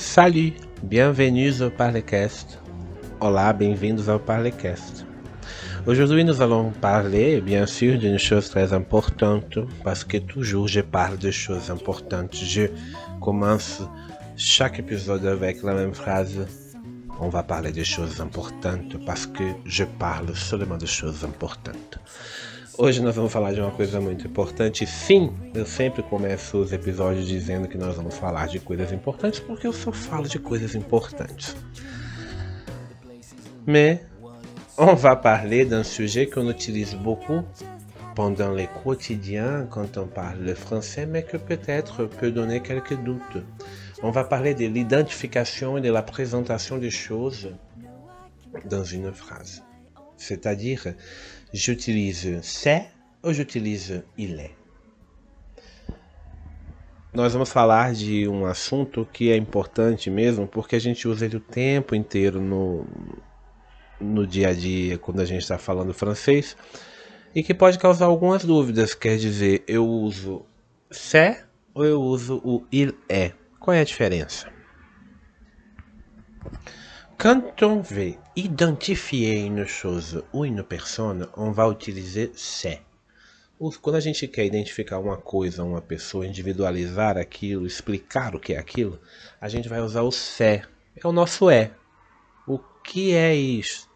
Salut, bienvenue au Parlecast. Olá, bem-vindos ao. Aujourd'hui, nous allons parler, bien sûr, d'une chose très importante, parce que toujours je parle de choses importantes. Je commence chaque épisode avec la même phrase. On va parler de choses importantes parce que je parle seulement de choses importantes. Hoje nós vamos falar de uma coisa muito importante. Sim, eu sempre começo os episódios dizendo que nós vamos falar de coisas importantes porque eu só falo de coisas importantes. Mais on va parler d'un sujet qu'on utilise beaucoup pendant les quotidiens quand on parle le français, mais que peut-être peut donner quelques doutes. On va parler de l'identification et de la présentation des choses dans une phrase. C'est-à-dire, j'utilise c'est ou j'utilise il est. Nós vamos falar de um assunto que é importante mesmo, porque a gente usa ele o tempo inteiro no, no dia a dia, quando a gente está falando francês, e que pode causar algumas dúvidas. Quer dizer, eu uso c'est ou eu uso o il est? Qual é a diferença? Quand on veut identifier une chose ou une personne, on va utiliser c'est. Quando a gente quer identificar uma coisa, uma pessoa, individualizar aquilo, explicar o que é aquilo, a gente vai usar o c'est. É o nosso é. O que é isso?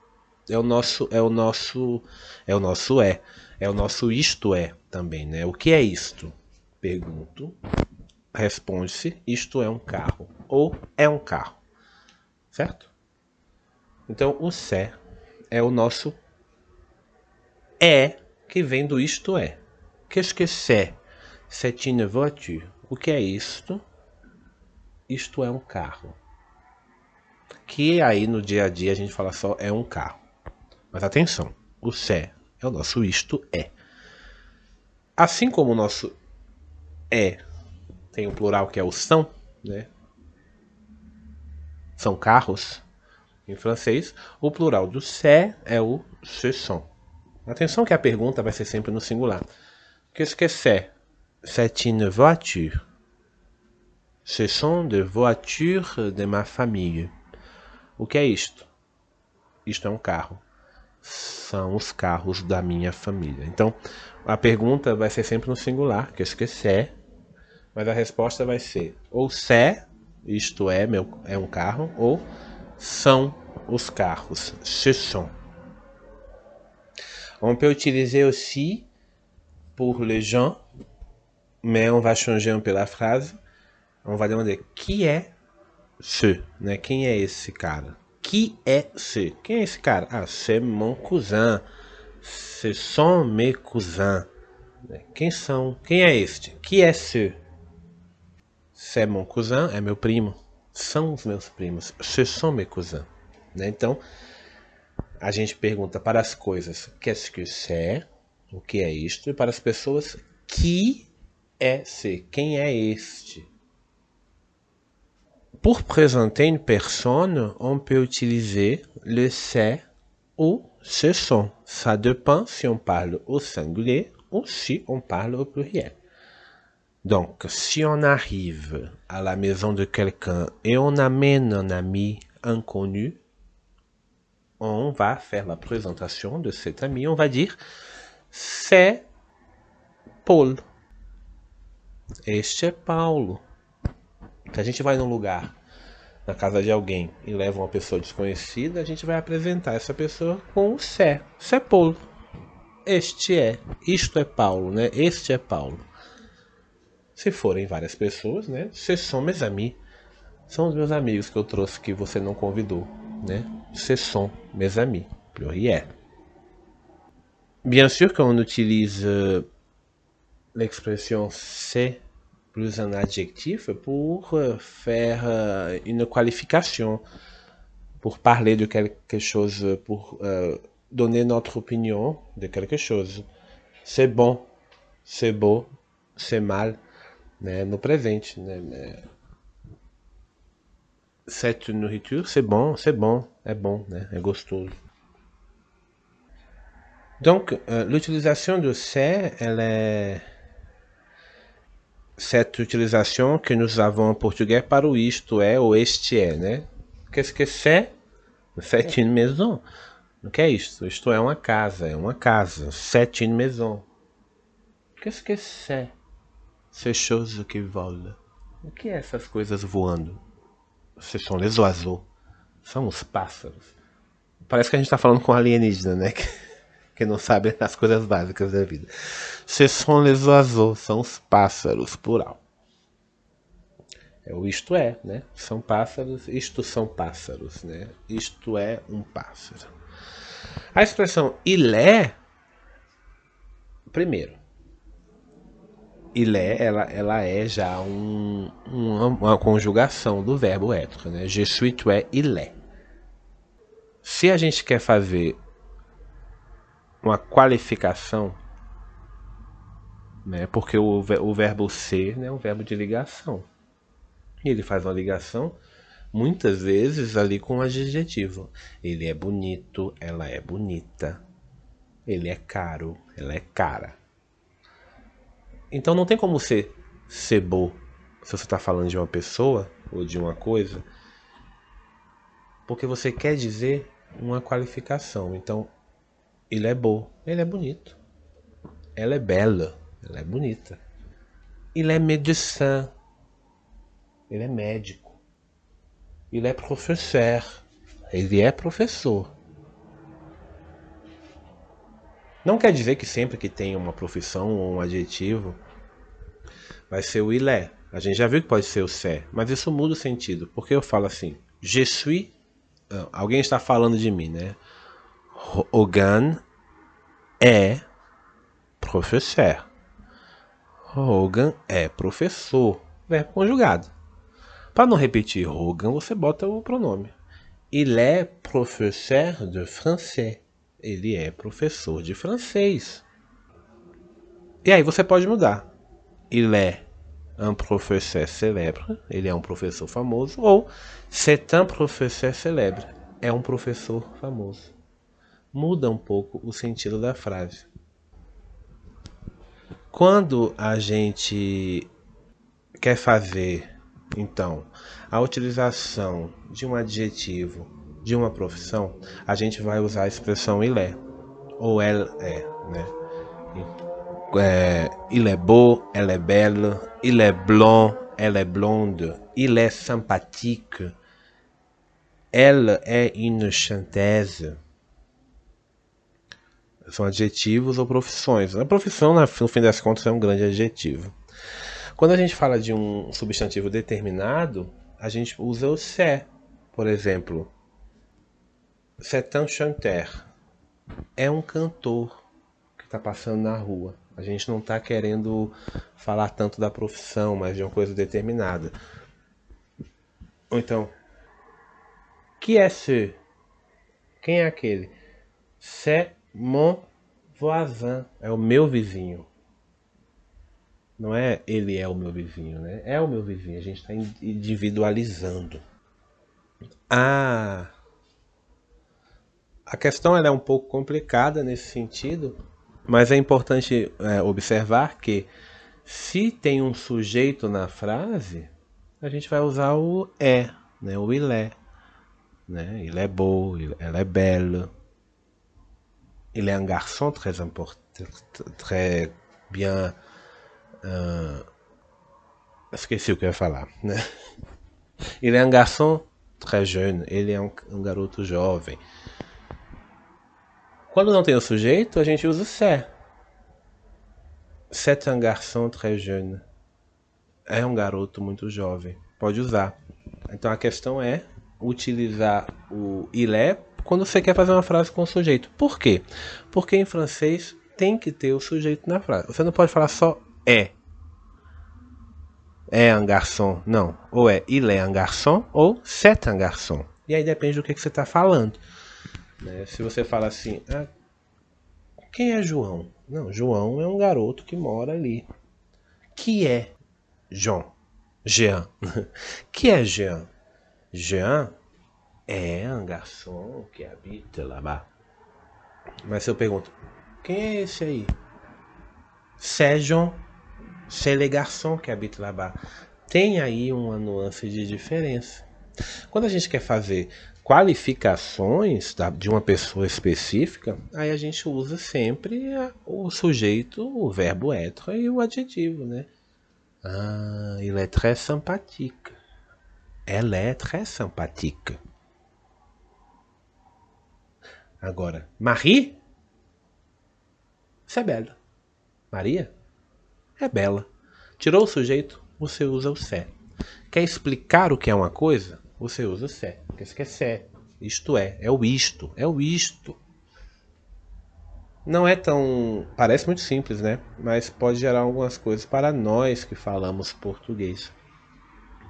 É o nosso, é o nosso, é o nosso é. É o nosso isto é também, né? O que é isto? Pergunto. Responde-se: isto é um carro ou é um carro. Certo? Então, o sé é o nosso é que vem do isto é. Que? C'est une voiture. O que é isto? Isto é um carro. Que aí no dia a dia a gente fala só é um carro. Mas atenção, o sé é o nosso isto é. Assim como o nosso é tem o plural que é o são, né? São carros em francês, o plural do c'est é o ce sont. Atenção que a pergunta vai ser sempre no singular. Qu'est-ce que c'est? C'est une voiture. Ce sont des voitures de ma famille. O que é isto? Isto é um carro. São os carros da minha família. Então, a pergunta vai ser sempre no singular. Que c'est? Mas a resposta vai ser ou c'est, isto é, meu, é um carro, ou são os carros, ce sont. On peut utiliser aussi pour les gens, mais on va changer un peu la phrase. On va demander qui est ce, né? Quem é esse cara? Qui est ce? Quem é esse cara? Ah, c'est mon cousin. Ce sont mes cousins. Quem são? Quem é este? Qui est ce? C'est mon cousin, é meu primo. São os meus primos. Ce sont mes cousins. Né? Então, a gente pergunta para as coisas qu'est-ce que c'est, o que é isto, e para as pessoas qui é ce, quem é este. Pour présenter une personne, on peut utiliser le c'est ou ce sont. Ça dépend si on parle au singulier ou si on parle au pluriel. Donc, si on arrive à la maison de quelqu'un et on amène un ami inconnu, on va faire la présentation de cet ami. On va dire c'est Paul. Este é Paulo. Se a gente vai num lugar, na casa de alguém, e leva uma pessoa desconhecida, a gente vai apresentar essa pessoa com o c'est. C'est Paulo. Este é. Isto é Paulo, né? Este é Paulo. Se forem várias pessoas, né? Ce sont mes amis. São os meus amigos que eu trouxe que você não convidou, né? Ce sont mes amis, pluriel. Bien sûr qu'on utilise euh, l'expression c'est plus un adjectif pour euh, faire euh, une qualification, pour parler de quelque chose, pour donner notre opinion de quelque chose. C'est bon, c'est beau, c'est mal. né, no presente. Cette nourriture, c'est bon, c'est bon, é bom, né, é gostoso. Donc, euh, l'utilisation de c'est, elle est, cette utilisation que nous avons en português para o isto é ou este é, né? Qu'est-ce que c'est? C'est une maison. O que é isto? Isto é uma casa, é uma casa. C'est une maison. Qu'est-ce que c'est? Ces choses qui volent. O que é essas coisas voando? Ce sont les. São os pássaros. Parece que a gente está falando com alienígena, né? Que, que não sabe as coisas básicas da vida. Ce sont les. São os pássaros, plural. É o isto é, né? São pássaros, isto são pássaros, né? Isto é um pássaro. A expressão ilé, primeiro, ilé, ela, ela é já um, uma, uma, conjugação do verbo être, né? Je suis, tu é. Se a gente quer fazer uma qualificação, né? Porque o, o verbo ser né, é um verbo de ligação. E ele faz uma ligação muitas vezes ali com um adjetivo. Ele é bonito, ela é bonita. Ele é caro, ela é cara. Então não tem como ser sebo se você está falando de uma pessoa ou de uma coisa, porque você quer dizer uma qualificação. Então, ele é bom, ele é bonito. Ela é bela, ela é bonita. Ele é médecin, ele é médico. Ele é professeur, ele é professor. Não quer dizer que sempre que tem uma profissão ou um adjetivo vai ser o ilé. A gente já viu que pode ser o sé, mas isso muda o sentido. Porque eu falo assim, je suis, ah, alguém está falando de mim, né? Hogan é professor. Hogan é professor. Verbo conjugado. Para não repetir Hogan, você bota o pronome. Il est professeur de français. Ele é professor de francês. E aí você pode mudar. Il est un professeur célèbre. Ele é um professor famoso. Ou c'est un professeur célèbre. É um professor famoso. Muda um pouco o sentido da frase. Quando a gente quer fazer, então, a utilização de um adjetivo de uma profissão, a gente vai usar a expressão il est, ou elle né? É, il est beau, elle est belle, il est blond, elle est blonde, il est sympathique, elle est une chanteuse. São adjetivos ou profissões. A profissão, no fim das contas, é um grande adjetivo. Quando a gente fala de um substantivo determinado, a gente usa o se. Por exemplo, c'est un chanteur. É um cantor que está passando na rua. A gente não está querendo falar tanto da profissão, mas de uma coisa determinada. Ou então, que é ce? Quem é aquele? C'est mon voisin. É o meu vizinho. Não é ele é o meu vizinho, né? É o meu vizinho. A gente está individualizando. Ah! A questão é um pouco complicada nesse sentido, mas é importante é, observar que se tem um sujeito na frase, a gente vai usar o é, né? o ilé. Né? É beau, ela é bela. Ele é um garçon très important, très bien. Uh, esqueci o que eu ia falar, né? Ele é um garçom très jeune, ele é um, um garoto jovem. Quando não tem o sujeito, a gente usa o c'est. C'est un garçon très jeune. É um garoto muito jovem. Pode usar. Então a questão é utilizar o il est quando você quer fazer uma frase com o sujeito. Por quê? Porque em francês tem que ter o sujeito na frase. Você não pode falar só é. É un garçon. Não. Ou é il est un garçon ou c'est un garçon. E aí depende do que, que você está falando. Né? Se você fala assim, ah, quem é João? Não, João é um garoto que mora ali. Que é João? Jean. que é Jean? Jean é um garçom que habita lá. Mas se eu pergunto, quem é esse aí? Sejam. Garçons qui habitent là-bas. Tem aí uma nuance de diferença. Quando a gente quer fazer qualificações de uma pessoa específica, aí a gente usa sempre o sujeito, o verbo être e o adjetivo, né? Ah, il est très sympathique. Elle est très sympathique. Agora, Marie, c'est belle. Maria é bela. Tirou o sujeito, você usa o sé. Quer explicar o que é uma coisa? Você usa sé. Porque isso quer sé. Isto é, é o isto, é o isto. Não é tão. Parece muito simples, né? Mas pode gerar algumas coisas para nós que falamos português.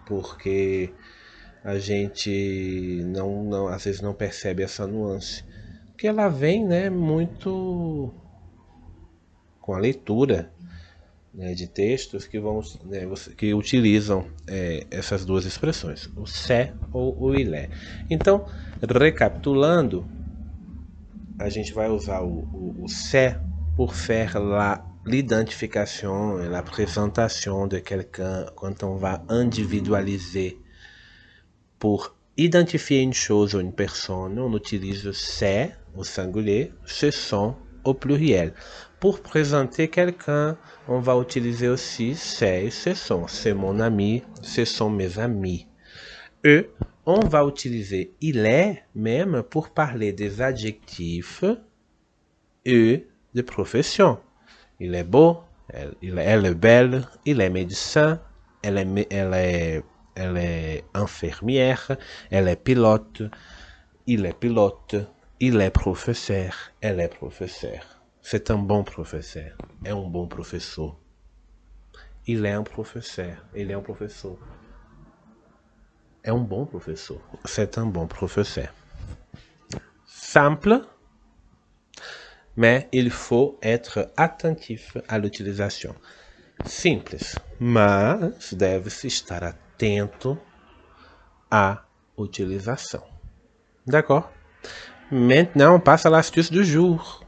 Porque a gente não, não às vezes não percebe essa nuance. Porque ela vem né, muito com a leitura né, de textos que, vão, né, que utilizam é, essas duas expressões, o sé ou o ilé. Então, recapitulando, a gente vai usar o, o, o c'est pour faire la l'identification et la présentation de quelqu'un quand on va individualiser pour identifier une chose ou une personne, on utilise c'est au singulier, ce sont au pluriel. Pour présenter quelqu'un, on va utiliser aussi c'est et ce sont. C'est mon ami, ce sont mes amis. E, on va utiliser il est même pour parler des adjectifs e de profession. Il est beau, elle, elle est belle, il est médecin, elle est, elle est, elle est infirmière, elle est pilote, il est pilote, il est professeur, elle est professeur. C'est un bon professeur, é um bom professor. Il est un professeur, ele é um professor. É um bom professor. C'est un bon professeur. Simple, mais il faut être attentif à l'utilisation. Simples, mas deve-se estar atento à utilização. D'accord? Maintenant, on passe à l'astuce du jour.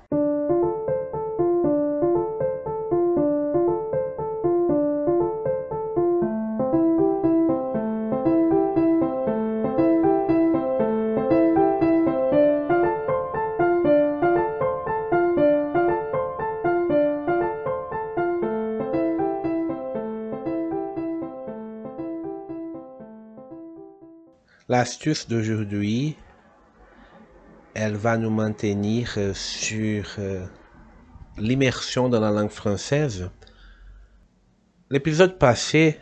L'astuce d'aujourd'hui, elle va nous maintenir sur euh, l'immersion dans la langue française. L'épisode passé,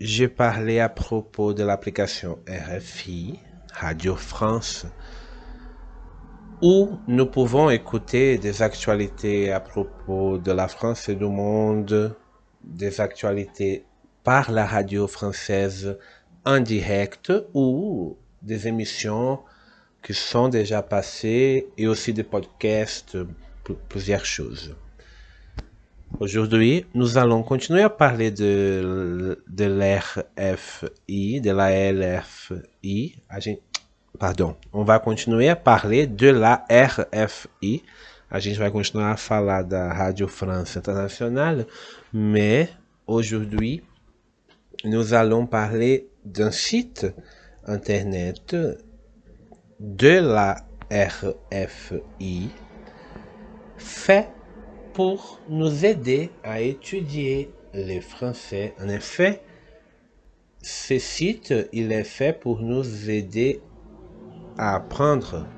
j'ai parlé à propos de l'application RFI, Radio France, où nous pouvons écouter des actualités à propos de la France et du monde, des actualités par la radio française en direct ou des émissions qui sont déjà passées et aussi des podcasts, plusieurs choses. Aujourd'hui, nous allons continuer à parler de, de l'RFI, de la LFI. A gente, pardon, on va continuer à parler de la RFI. A gente vai continuar a falar da Rádio França Internacional, mais aujourd'hui, nous allons parler d'un site internet de la RFI fait pour nous aider à étudier le français. En effet, ce site, il est fait pour nous aider a apprendre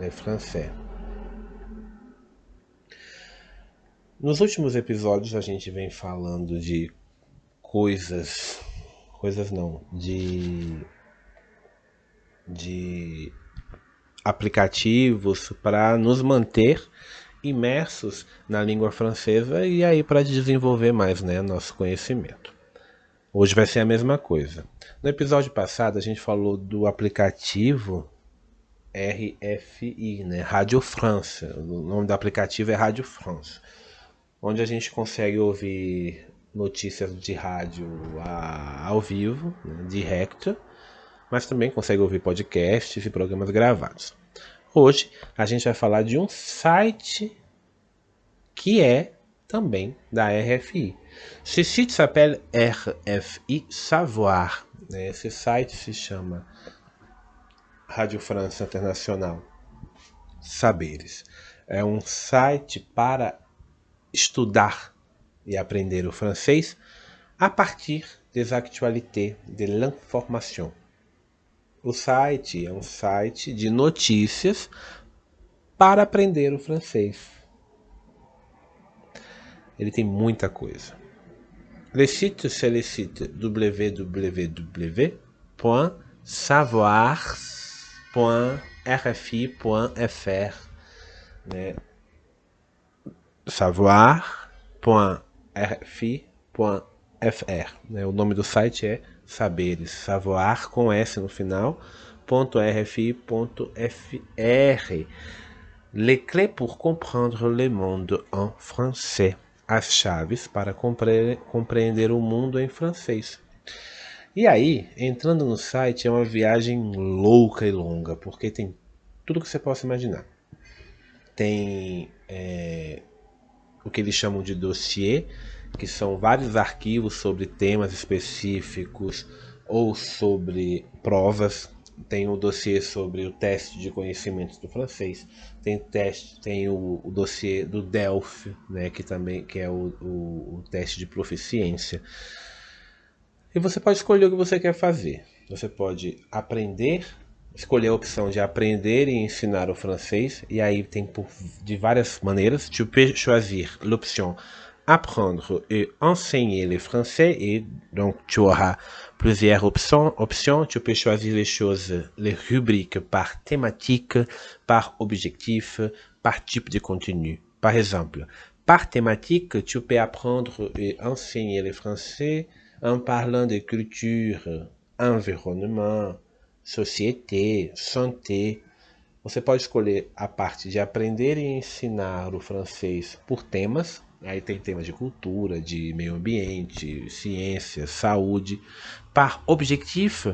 le français. Nos últimos episódios a gente vem falando de coisas coisas não, de de aplicativos para nos manter imersos na língua francesa e aí para desenvolver mais né, nosso conhecimento. Hoje vai ser a mesma coisa. No episódio passado a gente falou do aplicativo RFI, né, Rádio France. O nome do aplicativo é Rádio France, onde a gente consegue ouvir notícias de rádio ao vivo, né, mas também consegue ouvir podcasts e programas gravados. Hoje a gente vai falar de um site que é também da RFI. Ce site s'appelle RFI Savoir. Né? Esse site se chama Rádio França Internacional Saberes. É um site para estudar e aprender o francês a partir des actualités de l'information. O site é um site de notícias para aprender o francês. Ele tem muita coisa. Le site, c'est le site. Né? Savoir.rfi.fr. Né? O nome do site é Saberes, Savoir com S no final, .rfi.fr. Les clés pour comprendre le monde en français. As chaves para compre compreender o mundo em francês. E aí, entrando no site, é uma viagem louca e longa, porque tem tudo que você possa imaginar. Tem é, o que eles chamam de dossiê, que são vários arquivos sobre temas específicos ou sobre provas tem o dossiê sobre o teste de conhecimentos do francês, tem teste, tem o, o dossiê do Delphi, né, que também que é o, o, o, teste de proficiência. E você pode escolher o que você quer fazer. Você pode aprender, escolher a opção de aprender e ensinar o francês, e aí tem por, de várias maneiras. Tu peux choisir l'option apprendre et enseigner le français et donc tu auras plusieurs options. options. Tu peux choisir les choses, les rubriques par thématique, par objectif, par type de contenu. Par exemple, par thématique, tu peux apprendre et enseigner le français en parlant de culture, environnement, société, santé. Você pode escolher a parte de aprender e ensinar o francês por temas, Aí tem temas de cultura, de meio ambiente, ciência, saúde. Par objectif,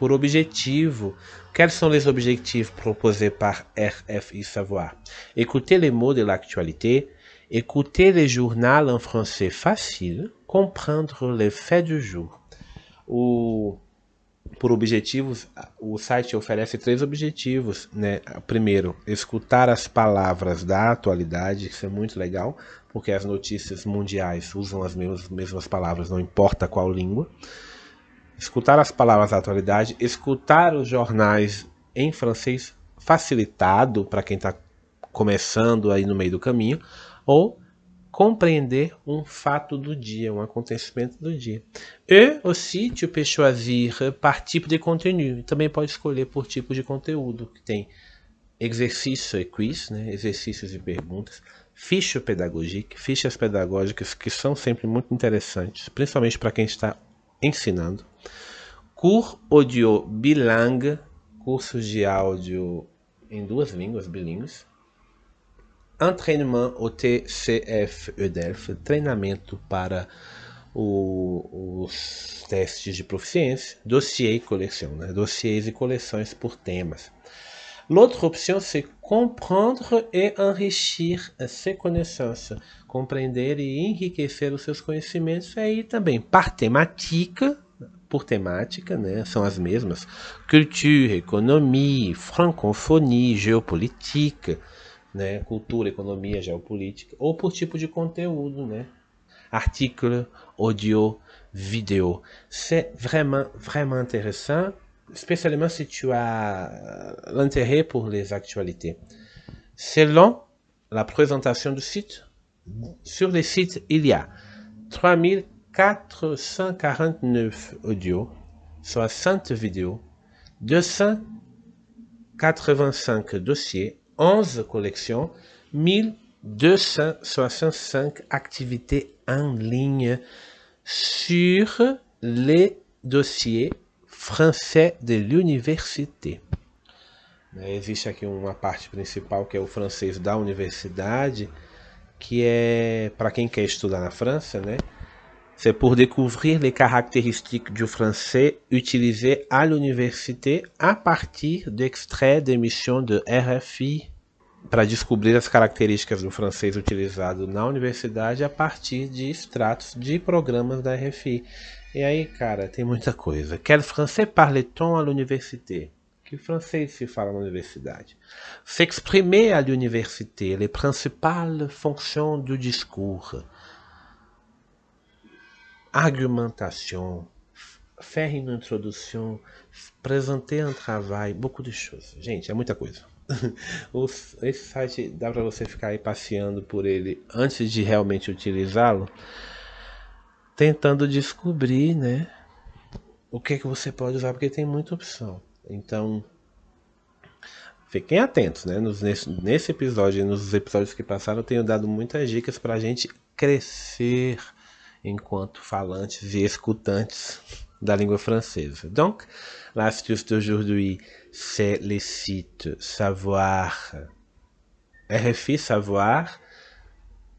por objetivo. Quels sont les objectifs proposés par RFI Savoir Écouter les mots de l'actualité, écouter les journaux en français facile, comprendre les faits du jour. O por objetivos, o site oferece três objetivos, né? Primeiro, escutar as palavras da atualidade, isso é muito legal, porque as notícias mundiais usam as mesmas, mesmas palavras, não importa qual língua. Escutar as palavras da atualidade, escutar os jornais em francês facilitado para quem está começando aí no meio do caminho, ou compreender um fato do dia, um acontecimento do dia. E aussi tu peux choisir par type de contenu. Também pode escolher por tipo de conteúdo, que tem exercício e quiz, né? exercícios e perguntas, ficha pedagógica, fichas pedagógicas que são sempre muito interessantes, principalmente para quem está ensinando. Cours audio bilingue, cursos de áudio em duas línguas bilíngues entraînement au TCF EDELF, treinamento para o, os testes de proficiência, dossiê e coleção, né? dossiês e coleções por temas. L'autre option, c'est comprendre et enrichir ses connaissances. Compreender e enriquecer os seus conhecimentos. E aí também, par por temática, né? São as mesmas. Culture, economia, francophonie, géopolitique né? Cultura, economia, geopolítica, ou por tipo de conteúdo, né? Audio, vidéo. C'est vraiment, vraiment intéressant, spécialement si tu as l'intérêt pour les actualités. Selon la présentation du site, sur le site, il y a 3449 audios, 60 vidéos, 285 dossiers 11 collections, 1265 activités en ligne sur les dossiers français de l'université. Existe aqui uma parte principal que é o francês da universidade, que é para quem quer estudar na França, né? C'est pour découvrir les caractéristiques du français utilisé à l'université à partir d'extraits d'émissions de RFI para descobrir as características do francês utilizado na universidade a partir de extratos de programas da RFI. E aí, cara, tem muita coisa. Quel français parle-t-on à l'université? Que francês se fala na universidade? S'exprimer à l'université, les principales fonctions du discours. Argumentation, faire une introduction, présenter un travail, beaucoup de choses. Gente, é muita coisa. esse site dá para você ficar aí passeando por ele antes de realmente utilizá-lo, tentando descobrir, né, o que é que você pode usar, porque tem muita opção. Então, fiquem atentos, né? Nos, nesse, nesse episódio e nos episódios que passaram, eu tenho dado muitas dicas para a gente crescer enquanto falantes e escutantes da língua française. Donc, l'astuce d'aujourd'hui, c'est le site Savoir, RFI Savoir.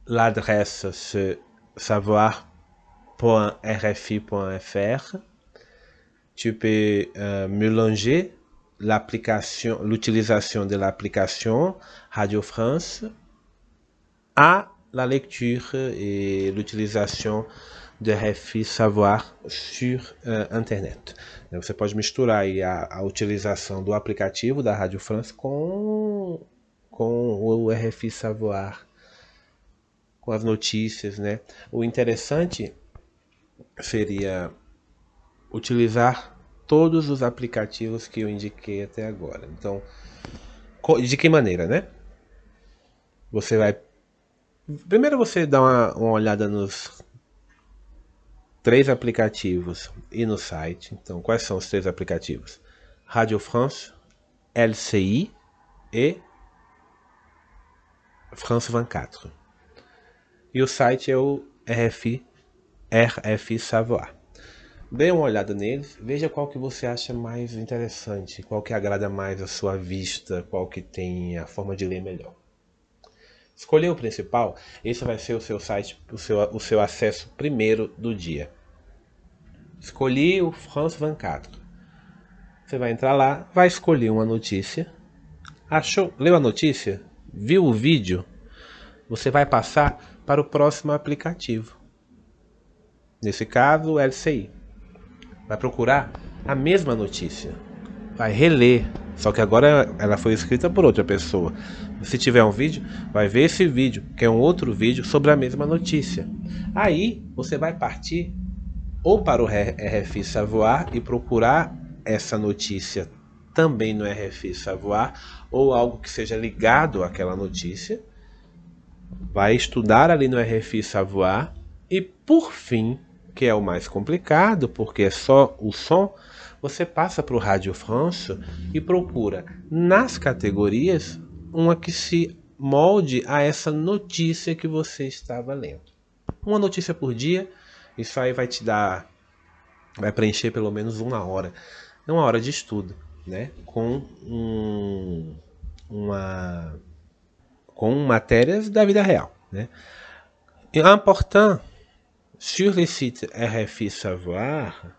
L'adresse, c'est savoir.rfi.fr. Tu peux euh, mélanger l'utilisation de l'application Radio France à la lecture et l'utilisation de RFI Savoir sur uh, internet. Você pode misturar a, a, utilização do aplicativo da Rádio France com, com o RFI Savoir, com as notícias, né? O interessante seria utilizar todos os aplicativos que eu indiquei até agora. Então, de que maneira, né? Você vai primeiro você dá uma, uma olhada nos três aplicativos e no site. Então, quais são os três aplicativos? Radio France, LCI e France 24. E o site é o RFI, RFI Savoir. Dê uma olhada neles, veja qual que você acha mais interessante, qual que agrada mais a sua vista, qual que tem a forma de ler melhor. Escolher o principal, esse vai ser o seu site, o seu, o seu acesso primeiro do dia. Escolhi o France 24. Você vai entrar lá, vai escolher uma notícia. Achou? Leu a notícia? Viu o vídeo? Você vai passar para o próximo aplicativo. Nesse caso, o LCI. Vai procurar a mesma notícia. Vai reler. Só que agora ela foi escrita por outra pessoa. Se tiver um vídeo, vai ver esse vídeo, que é um outro vídeo sobre a mesma notícia. Aí você vai partir ou para o RFI Savoir e procurar essa notícia também no RFI Savoir, ou algo que seja ligado àquela notícia. Vai estudar ali no RFI Savoir e, por fim, que é o mais complicado, porque é só o som, você passa para o Rádio France e procura nas categorias uma que se molde a essa notícia que você estava lendo. Uma notícia por dia, isso aí vai te dar, vai preencher pelo menos uma hora, uma hora de estudo, né? Com um, uma, com matérias da vida real, né? E é important sur le site RFI Savoir,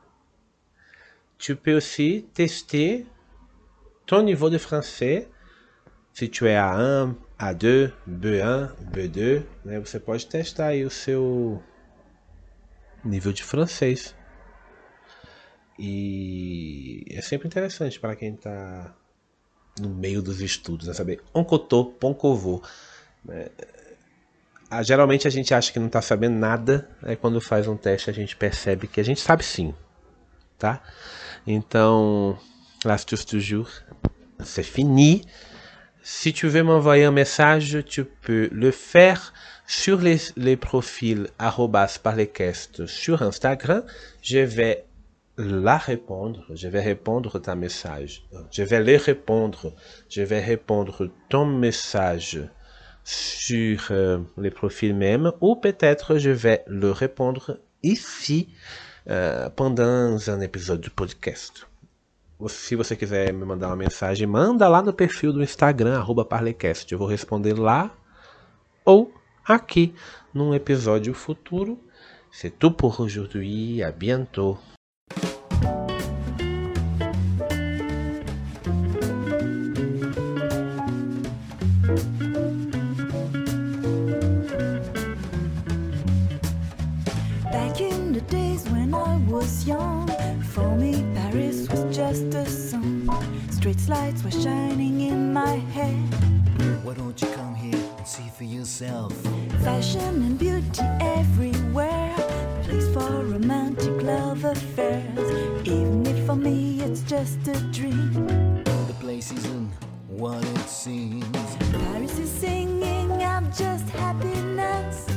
tu peux aussi tester ton niveau de français se tu é A1, A2, B1, B2, né, você pode testar aí o seu nível de francês. E é sempre interessante para quem está no meio dos estudos, né, saber on cotou, pon covô. Né. Ah, geralmente a gente acha que não está sabendo nada, aí quando faz um teste a gente percebe que a gente sabe sim, tá? Então, l'astuce du jour, c'est fini. Si tu veux m'envoyer un message, tu peux le faire sur les, profils parlecast sur Instagram. Je vais la répondre, je vais répondre ta message. Je vais les répondre. Je vais répondre ton message sur euh, les profils même ou peut-être je vais le répondre ici euh, pendant un épisode du podcast. se você quiser me mandar uma mensagem, manda lá no perfil do Instagram, arroba Parlecast. Eu vou responder lá ou aqui num episódio futuro. C'est tout pour aujourd'hui. À bientôt. Street lights were shining in my head. Why don't you come here and see for yourself? Fashion and beauty everywhere. Place for romantic love affairs. Even if for me it's just a dream. The place isn't what it seems. Paris is singing, I'm just happiness.